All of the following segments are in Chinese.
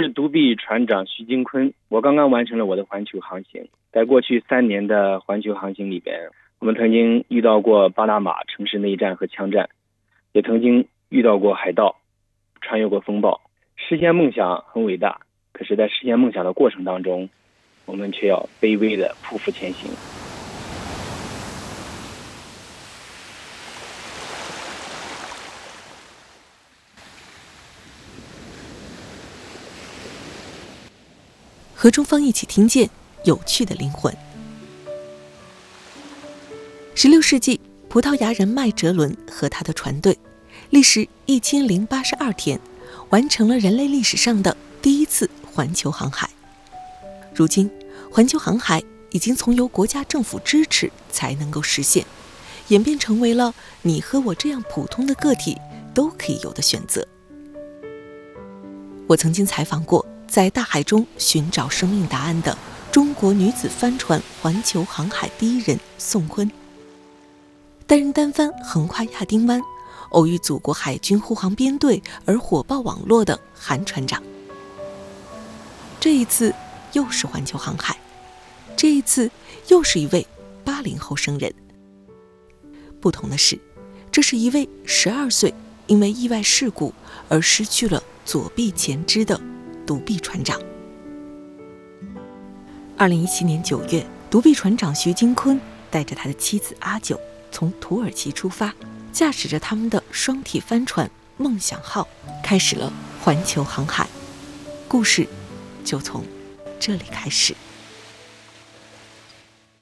是独臂船长徐金坤，我刚刚完成了我的环球航行。在过去三年的环球航行里边，我们曾经遇到过巴拿马城市内战和枪战，也曾经遇到过海盗，穿越过风暴。实现梦想很伟大，可是，在实现梦想的过程当中，我们却要卑微的匍匐前行。和中方一起听见有趣的灵魂。十六世纪，葡萄牙人麦哲伦和他的船队，历时一千零八十二天，完成了人类历史上的第一次环球航海。如今，环球航海已经从由国家政府支持才能够实现，演变成为了你和我这样普通的个体都可以有的选择。我曾经采访过。在大海中寻找生命答案的中国女子帆船环球航海第一人宋坤，单人单帆横跨亚丁湾，偶遇祖国海军护航编队而火爆网络的韩船长。这一次又是环球航海，这一次又是一位八零后生人。不同的是，这是一位十二岁因为意外事故而失去了左臂前肢的。独臂船长。二零一七年九月，独臂船长徐金坤带着他的妻子阿九从土耳其出发，驾驶着他们的双体帆船“梦想号”，开始了环球航海。故事就从这里开始。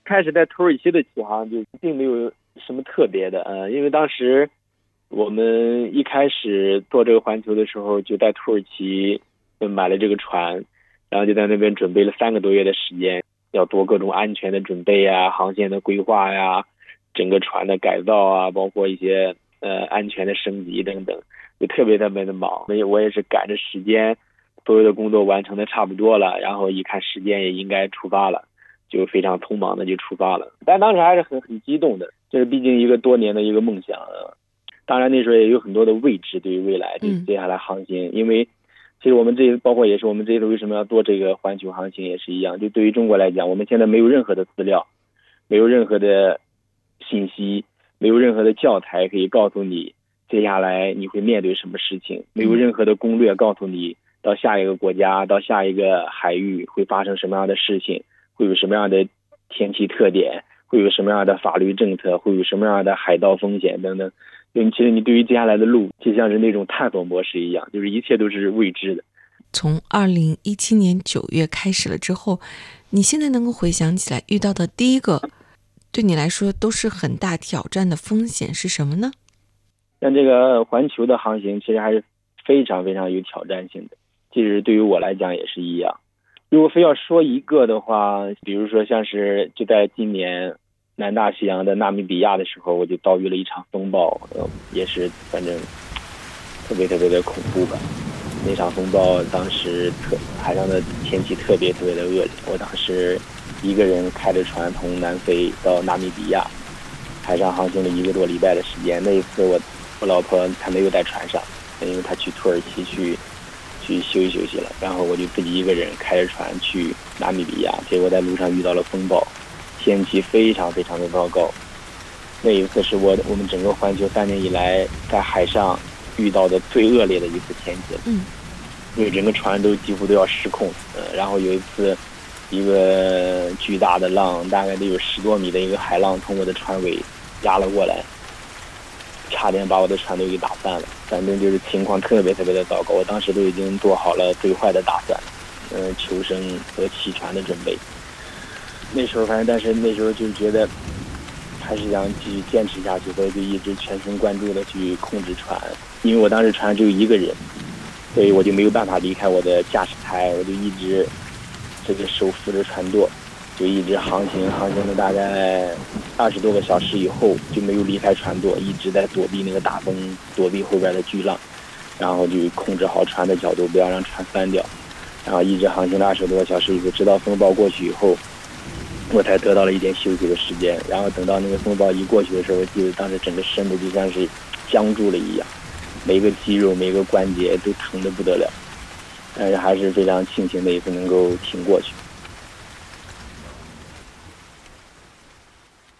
开始在土耳其的起航就并没有什么特别的，呃，因为当时我们一开始做这个环球的时候，就在土耳其。就买了这个船，然后就在那边准备了三个多月的时间，要做各种安全的准备啊，航线的规划呀，整个船的改造啊，包括一些呃安全的升级等等，就特别特别的忙。所以我也是赶着时间，所有的工作完成的差不多了，然后一看时间也应该出发了，就非常匆忙的就出发了。但当时还是很很激动的，这是毕竟一个多年的一个梦想。当然那时候也有很多的未知，对于未来对接下来航行，因为。其实我们这包括也是我们这一次为什么要做这个环球航行也是一样，就对于中国来讲，我们现在没有任何的资料，没有任何的信息，没有任何的教材可以告诉你接下来你会面对什么事情，没有任何的攻略告诉你到下一个国家到下一个海域会发生什么样的事情，会有什么样的天气特点，会有什么样的法律政策，会有什么样的海盗风险等等。对，其实你对于接下来的路，就像是那种探索模式一样，就是一切都是未知的。从二零一七年九月开始了之后，你现在能够回想起来遇到的第一个，对你来说都是很大挑战的风险是什么呢？像这个环球的航行，其实还是非常非常有挑战性的。其实对于我来讲也是一样。如果非要说一个的话，比如说像是就在今年。南大西洋的纳米比亚的时候，我就遭遇了一场风暴，呃，也是反正特别特别的恐怖吧。那场风暴当时特海上的天气特别特别的恶劣，我当时一个人开着船从南非到纳米比亚，海上航行了一个多礼拜的时间。那一次我我老婆她没有在船上，因为她去土耳其去去休息休息了，然后我就自己一个人开着船去纳米比亚，结果在路上遇到了风暴。天气非常非常的糟糕，那一次是我我们整个环球三年以来在海上遇到的最恶劣的一次天气了。嗯，因为整个船都几乎都要失控。呃，然后有一次，一个巨大的浪，大概得有十多米的一个海浪从我的船尾压了过来，差点把我的船都给打翻了。反正就是情况特别特别的糟糕，我当时都已经做好了最坏的打算，嗯，求生和弃船的准备。那时候反正，但是那时候就觉得还是想继续坚持下去，所以就一直全神贯注的去控制船。因为我当时船只有一个人，所以我就没有办法离开我的驾驶台，我就一直这个手扶着船舵，就一直航行，航行了大概二十多个小时以后就没有离开船舵，一直在躲避那个大风，躲避后边的巨浪，然后就控制好船的角度，不要让船翻掉，然后一直航行了二十多个小时以后，直到风暴过去以后。我才得到了一点休息的时间，然后等到那个风暴一过去的时候，我记得当时整个身子就像是僵住了一样，每个肌肉、每个关节都疼得不得了，但是还是非常庆幸那一次能够挺过去。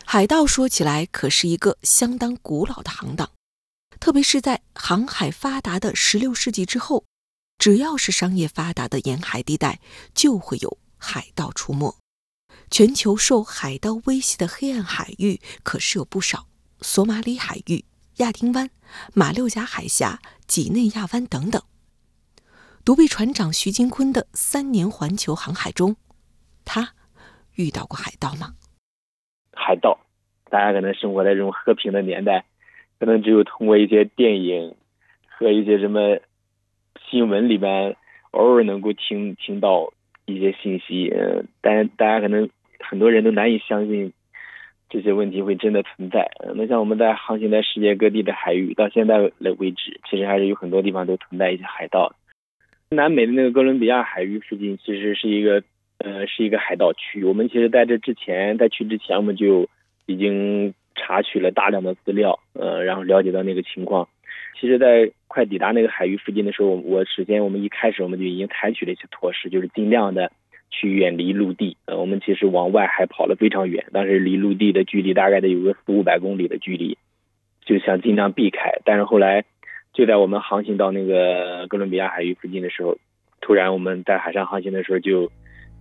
海盗说起来可是一个相当古老的行当，特别是在航海发达的十六世纪之后，只要是商业发达的沿海地带，就会有海盗出没。全球受海盗威胁的黑暗海域可是有不少，索马里海域、亚丁湾、马六甲海峡、几内亚湾等等。独臂船长徐金坤的三年环球航海中，他遇到过海盗吗？海盗，大家可能生活在这种和平的年代，可能只有通过一些电影和一些什么新闻里面，偶尔能够听听到一些信息。嗯，但大家可能。很多人都难以相信这些问题会真的存在。那像我们在航行在世界各地的海域，到现在为止，其实还是有很多地方都存在一些海盗。南美的那个哥伦比亚海域附近，其实是一个呃是一个海盗区。我们其实在这之前，在去之前，我们就已经查取了大量的资料，呃，然后了解到那个情况。其实，在快抵达那个海域附近的时候，我首先我们一开始我们就已经采取了一些措施，就是尽量的。去远离陆地，呃，我们其实往外还跑了非常远，当时离陆地的距离大概得有个四五百公里的距离，就想尽量避开。但是后来，就在我们航行到那个哥伦比亚海域附近的时候，突然我们在海上航行的时候，就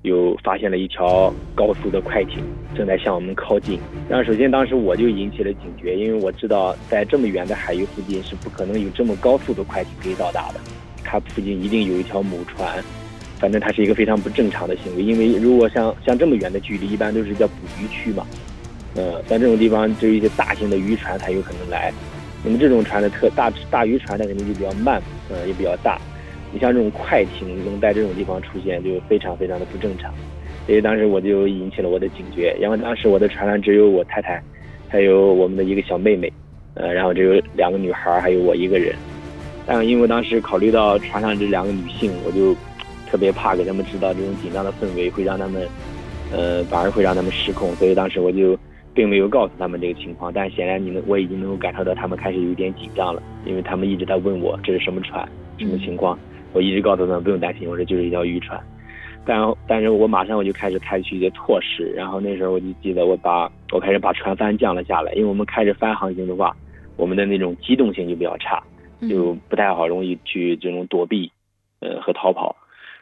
有发现了一条高速的快艇正在向我们靠近。然后首先当时我就引起了警觉，因为我知道在这么远的海域附近是不可能有这么高速的快艇可以到达的，它附近一定有一条母船。反正它是一个非常不正常的行为，因为如果像像这么远的距离，一般都是叫捕鱼区嘛，呃，像这种地方只有一些大型的渔船才有可能来。那么这种船的特大大渔船，它肯定就比较慢，呃，也比较大。你像这种快艇能在这种地方出现，就非常非常的不正常。所以当时我就引起了我的警觉，因为当时我的船上只有我太太，还有我们的一个小妹妹，呃，然后只有两个女孩，还有我一个人。但因为当时考虑到船上这两个女性，我就。特别怕给他们制造这种紧张的氛围，会让他们，呃，反而会让他们失控。所以当时我就并没有告诉他们这个情况。但显然，你能我已经能够感受到他们开始有点紧张了，因为他们一直在问我这是什么船，什么情况。我一直告诉他们不用担心，我说就是一条渔船。但但是我马上我就开始采取一些措施。然后那时候我就记得我把我开始把船帆降了下来，因为我们开着帆航行的话，我们的那种机动性就比较差，就不太好，容易去这种躲避，呃，和逃跑。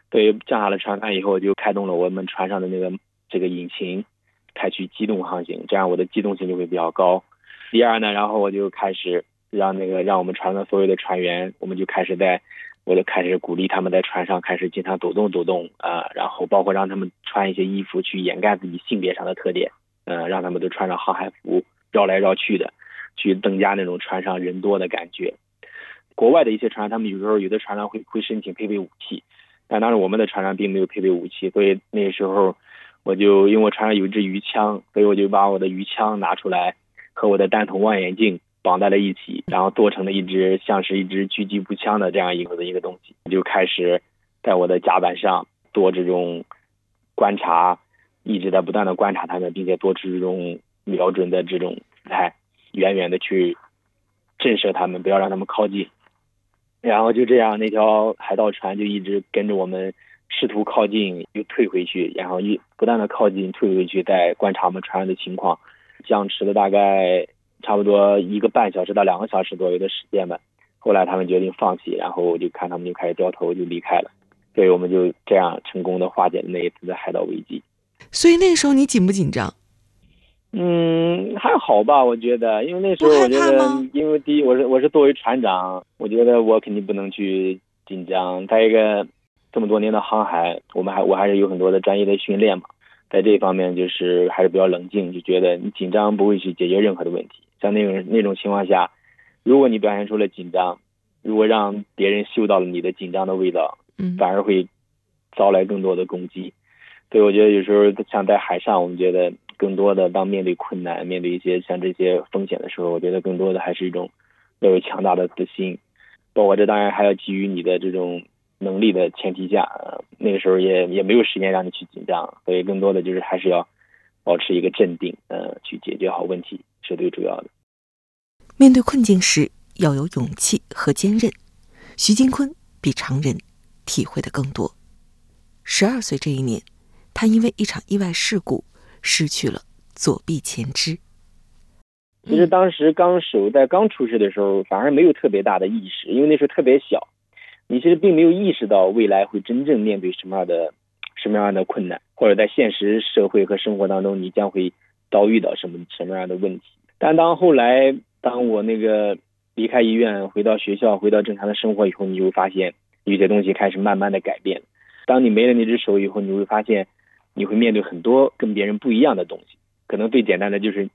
对，降下了船帆以后，就开动了我们船上的那个这个引擎，开启机动航行，这样我的机动性就会比较高。第二呢，然后我就开始让那个让我们船上所有的船员，我们就开始在，我就开始鼓励他们在船上开始经常抖动抖动啊，然后包括让他们穿一些衣服去掩盖自己性别上的特点，嗯，让他们都穿上航海服，绕来绕去的，去增加那种船上人多的感觉。国外的一些船，他们有时候有的船上会会申请配备武器。但当时我们的船上并没有配备武器，所以那时候我就因为我船上有一支鱼枪，所以我就把我的鱼枪拿出来，和我的单筒望远镜绑在了一起，然后做成了一支像是一支狙击步枪的这样一个的一个东西，就开始在我的甲板上做这种观察，一直在不断的观察他们，并且做出这种瞄准的这种姿态，远远的去震慑他们，不要让他们靠近。然后就这样，那条海盗船就一直跟着我们，试图靠近，又退回去，然后一不断的靠近，退回去，再观察我们船上的情况，僵持了大概差不多一个半小时到两个小时左右的时间吧。后来他们决定放弃，然后我就看他们就开始掉头就离开了，所以我们就这样成功的化解了那一次的海盗危机。所以那个时候你紧不紧张？嗯，还好吧，我觉得，因为那时候我觉得，因为第一，我是我是作为船长，我觉得我肯定不能去紧张。再一个，这么多年的航海，我们还我还是有很多的专业的训练嘛，在这一方面就是还是比较冷静，就觉得你紧张不会去解决任何的问题。像那种那种情况下，如果你表现出了紧张，如果让别人嗅到了你的紧张的味道，反而会招来更多的攻击。所以我觉得有时候像在海上，我们觉得更多的当面对困难、面对一些像这些风险的时候，我觉得更多的还是一种要有强大的自信，包括这当然还要基于你的这种能力的前提下，那个时候也也没有时间让你去紧张，所以更多的就是还是要保持一个镇定，呃，去解决好问题是最主要的。面对困境时要有勇气和坚韧，徐金坤比常人体会的更多。十二岁这一年，他因为一场意外事故失去了左臂前肢。其实当时刚手在刚出事的时候，反而没有特别大的意识，因为那时候特别小，你其实并没有意识到未来会真正面对什么样的什么样的困难，或者在现实社会和生活当中你将会遭遇到什么什么样的问题。但当后来。当我那个离开医院，回到学校，回到正常的生活以后，你就会发现有些东西开始慢慢的改变。当你没了那只手以后，你会发现你会面对很多跟别人不一样的东西。可能最简单的就是，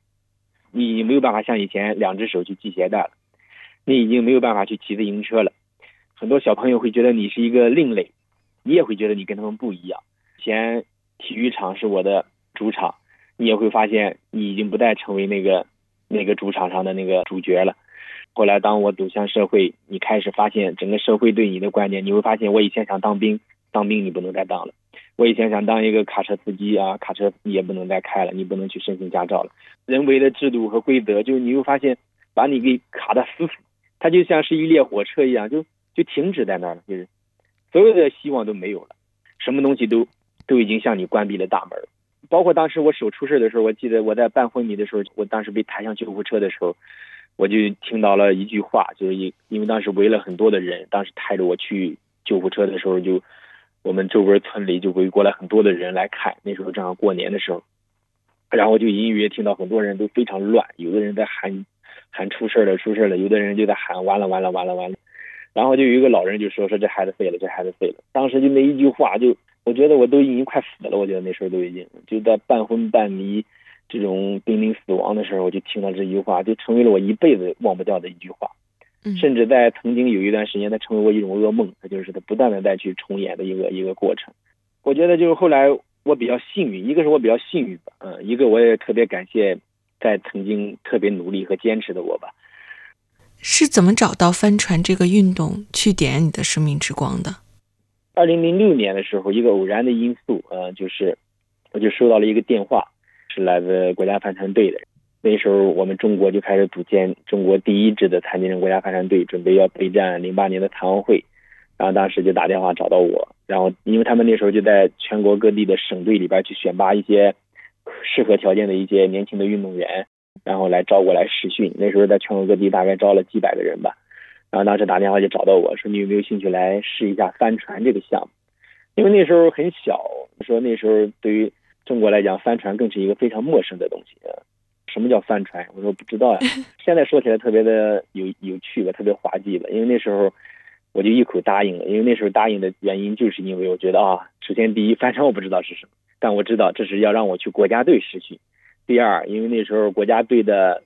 你已经没有办法像以前两只手去系鞋带了，你已经没有办法去骑自行车了。很多小朋友会觉得你是一个另类，你也会觉得你跟他们不一样。以前体育场是我的主场，你也会发现你已经不再成为那个。那个主场上的那个主角了。后来，当我走向社会，你开始发现整个社会对你的观念，你会发现，我以前想当兵，当兵你不能再当了；我以前想当一个卡车司机啊，卡车你也不能再开了，你不能去申请驾照了。人为的制度和规则，就是你会发现把你给卡的死死，它就像是一列火车一样，就就停止在那儿了，就是所有的希望都没有了，什么东西都都已经向你关闭了大门。包括当时我手出事的时候，我记得我在办婚礼的时候，我当时被抬上救护车的时候，我就听到了一句话，就是因因为当时围了很多的人，当时抬着我去救护车的时候，就我们周围村里就围过来很多的人来看，那时候正好过年的时候，然后就隐隐约约听到很多人都非常乱，有的人在喊喊出事了出事了，有的人就在喊完了完了完了完了，然后就有一个老人就说说这孩子废了这孩子废了，当时就那一句话就。我觉得我都已经快死了，我觉得那时候都已经就在半昏半迷，这种濒临死亡的时候，我就听到这句话，就成为了我一辈子忘不掉的一句话。甚至在曾经有一段时间，它成为过一种噩梦，它就是它不断的再去重演的一个一个过程。我觉得就是后来我比较幸运，一个是我比较幸运吧，嗯，一个我也特别感谢在曾经特别努力和坚持的我吧。是怎么找到帆船这个运动去点燃你的生命之光的？二零零六年的时候，一个偶然的因素，呃，就是我就收到了一个电话，是来自国家帆船队的。那时候我们中国就开始组建中国第一支的残疾人国家帆船队，准备要备战零八年的残奥会。然后当时就打电话找到我，然后因为他们那时候就在全国各地的省队里边去选拔一些适合条件的一些年轻的运动员，然后来招过来试训。那时候在全国各地大概招了几百个人吧。然后当时打电话就找到我说：“你有没有兴趣来试一下帆船这个项目？因为那时候很小，说那时候对于中国来讲，帆船更是一个非常陌生的东西。什么叫帆船？我说不知道呀。现在说起来特别的有有趣吧，特别滑稽吧。因为那时候我就一口答应了。因为那时候答应的原因，就是因为我觉得啊，首先第一，帆船我不知道是什么，但我知道这是要让我去国家队实习。第二，因为那时候国家队的。”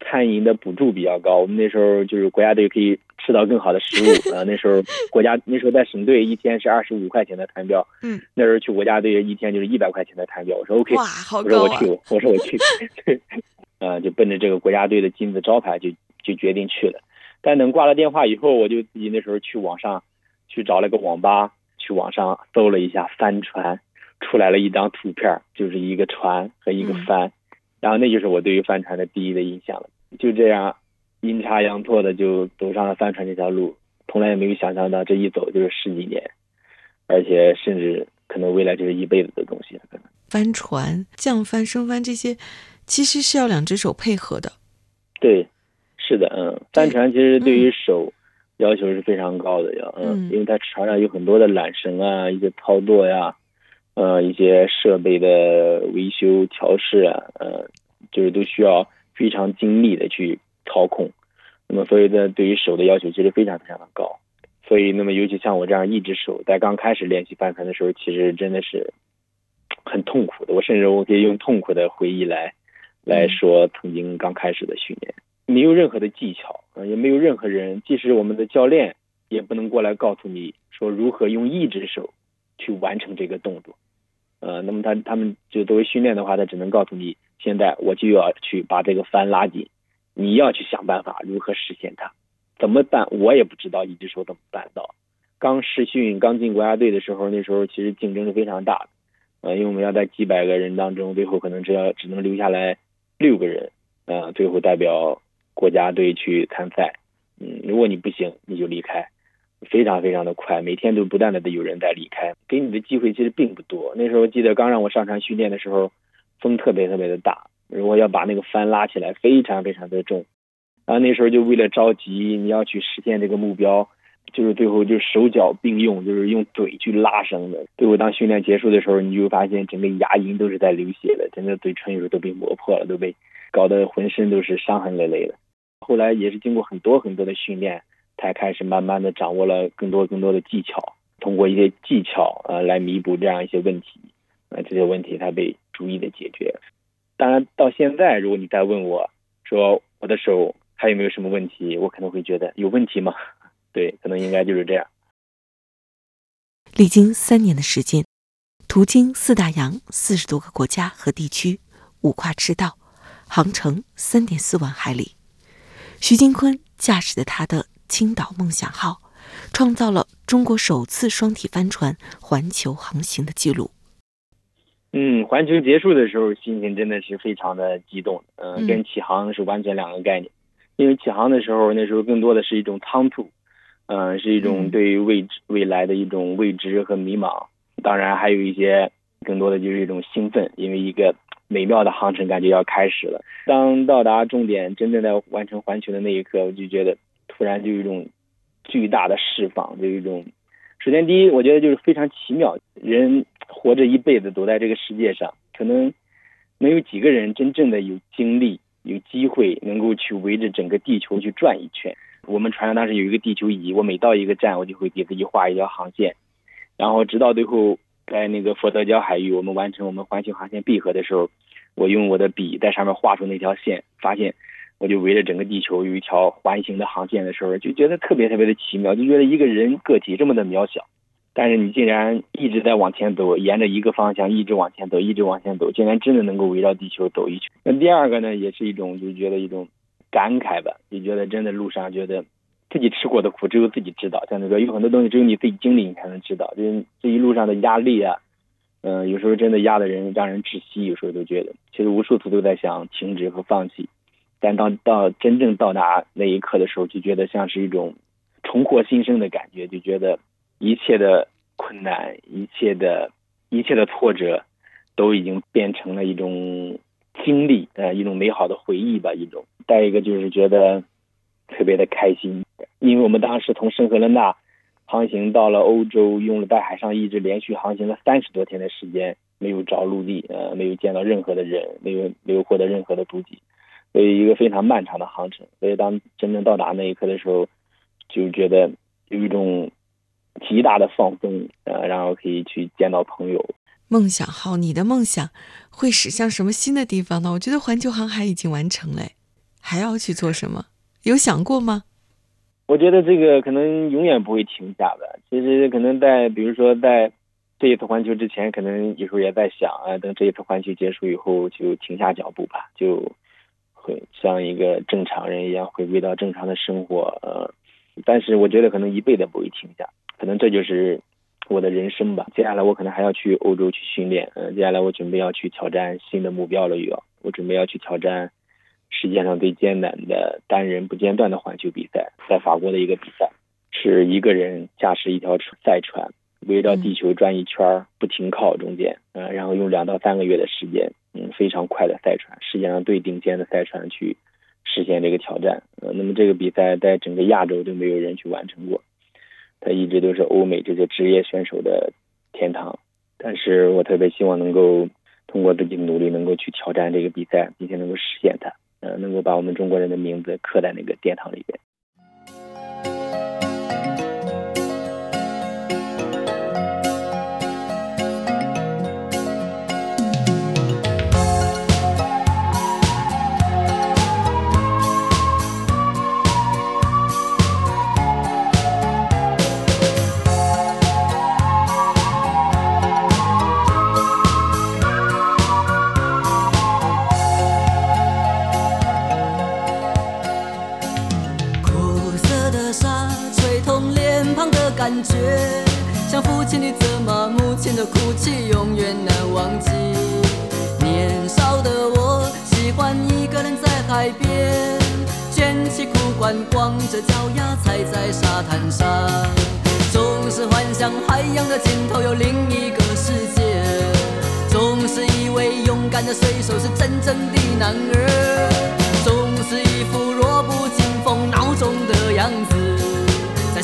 餐饮的补助比较高，我们那时候就是国家队可以吃到更好的食物啊。那时候国家那时候在省队一天是二十五块钱的餐标，嗯，那时候去国家队一天就是一百块钱的餐标。我说 OK，哇，好高啊！我说我去，我说我去，呃，就奔着这个国家队的金字招牌就就决定去了。但等挂了电话以后，我就自己那时候去网上去找了个网吧，去网上搜了一下帆船，出来了一张图片，就是一个船和一个帆。然后那就是我对于帆船的第一的印象了。就这样，阴差阳错的就走上了帆船这条路，从来也没有想象到这一走就是十几年，而且甚至可能未来就是一辈子的东西。可能帆船降帆升帆这些，其实是要两只手配合的。对，是的，嗯，帆船其实对于手要求是非常高的，要嗯，因为它船上有很多的缆绳啊，一些操作呀。呃，一些设备的维修调试啊，呃，就是都需要非常精密的去操控。那么，所以呢，对于手的要求其实非常非常的高。所以，那么尤其像我这样一只手，在刚开始练习翻船的时候，其实真的是很痛苦的。我甚至我可以用痛苦的回忆来来说，曾经刚开始的训练，没有任何的技巧啊，也没有任何人，即使我们的教练也不能过来告诉你说如何用一只手去完成这个动作。呃，那么他他们就作为训练的话，他只能告诉你，现在我就要去把这个帆拉紧，你要去想办法如何实现它，怎么办我也不知道，一直说怎么办到。刚试训刚进国家队的时候，那时候其实竞争是非常大的，呃，因为我们要在几百个人当中，最后可能只要只能留下来六个人，呃，最后代表国家队去参赛。嗯，如果你不行，你就离开，非常非常的快，每天都不断的有人在离开，给你的机会其实并不多。那时候记得刚让我上船训练的时候，风特别特别的大，如果要把那个帆拉起来，非常非常的重，然后那时候就为了着急，你要去实现这个目标。就是最后就手脚并用，就是用嘴去拉绳子。最后当训练结束的时候，你就发现整个牙龈都是在流血的，整个嘴唇有时候都被磨破了，都被搞得浑身都是伤痕累累的。后来也是经过很多很多的训练，才开始慢慢的掌握了更多更多的技巧，通过一些技巧呃来弥补这样一些问题，呃这些问题才被逐一的解决。当然到现在，如果你再问我说我的手还有没有什么问题，我可能会觉得有问题吗？对，可能应该就是这样。历经三年的时间，途经四大洋、四十多个国家和地区，五跨赤道，航程三点四万海里，徐金坤驾驶的他的青岛梦想号，创造了中国首次双体帆船环球航行的记录。嗯，环球结束的时候，心情真的是非常的激动。嗯，跟起航是完全两个概念。因为起航的时候，那时候更多的是一种仓促。嗯，是一种对于未知未来的一种未知和迷茫，当然还有一些更多的就是一种兴奋，因为一个美妙的航程感觉要开始了。当到达终点，真正在完成环球的那一刻，我就觉得突然就有一种巨大的释放，就有一种。首先，第一，我觉得就是非常奇妙，人活着一辈子，走在这个世界上，可能没有几个人真正的有精力、有机会能够去围着整个地球去转一圈。我们船上当时有一个地球仪，我每到一个站，我就会给自己画一条航线，然后直到最后在那个佛得角海域，我们完成我们环球航线闭合的时候，我用我的笔在上面画出那条线，发现我就围着整个地球有一条环形的航线的时候，就觉得特别特别的奇妙，就觉得一个人个体这么的渺小，但是你竟然一直在往前走，沿着一个方向一直往前走，一直往前走，竟然真的能够围绕地球走一圈。那第二个呢，也是一种就觉得一种。感慨吧，就觉得真的路上觉得自己吃过的苦只有自己知道，像那个有很多东西只有你自己经历你才能知道，就这一路上的压力啊，嗯，有时候真的压的人让人窒息，有时候都觉得，其实无数次都在想停止和放弃，但当到真正到达那一刻的时候，就觉得像是一种重获新生的感觉，就觉得一切的困难，一切的一切的挫折，都已经变成了一种。经历，呃，一种美好的回忆吧，一种。再一个就是觉得特别的开心，因为我们当时从圣赫勒纳航行到了欧洲，用了在海上一直连续航行了三十多天的时间，没有着陆地，呃，没有见到任何的人，没有没有获得任何的补给，所以一个非常漫长的航程。所以当真正到达那一刻的时候，就觉得有一种极大的放松，呃，然后可以去见到朋友。梦想号，你的梦想会驶向什么新的地方呢？我觉得环球航海已经完成了，还要去做什么？有想过吗？我觉得这个可能永远不会停下的。其实可能在，比如说在这一次环球之前，可能有时候也在想啊，等这一次环球结束以后就停下脚步吧，就会像一个正常人一样回归到正常的生活。呃，但是我觉得可能一辈子不会停下，可能这就是。我的人生吧，接下来我可能还要去欧洲去训练，嗯，接下来我准备要去挑战新的目标了，又要，我准备要去挑战世界上最艰难的单人不间断的环球比赛，在法国的一个比赛，是一个人驾驶一条赛船围绕地球转一圈不停靠中间，嗯，然后用两到三个月的时间，嗯，非常快的赛船，世界上最顶尖的赛船去实现这个挑战，呃，那么这个比赛在整个亚洲都没有人去完成过。它一直都是欧美这些职业选手的天堂，但是我特别希望能够通过自己的努力，能够去挑战这个比赛，并且能够实现它，呃，能够把我们中国人的名字刻在那个殿堂里边。感觉像父亲的责骂，母亲的哭泣永远难忘记。年少的我喜欢一个人在海边，卷起裤管，光着脚丫踩在沙滩上，总是幻想海洋的尽头有另一个世界，总是以为勇敢的水手是真正的男儿，总是一副弱不禁风孬种的样子，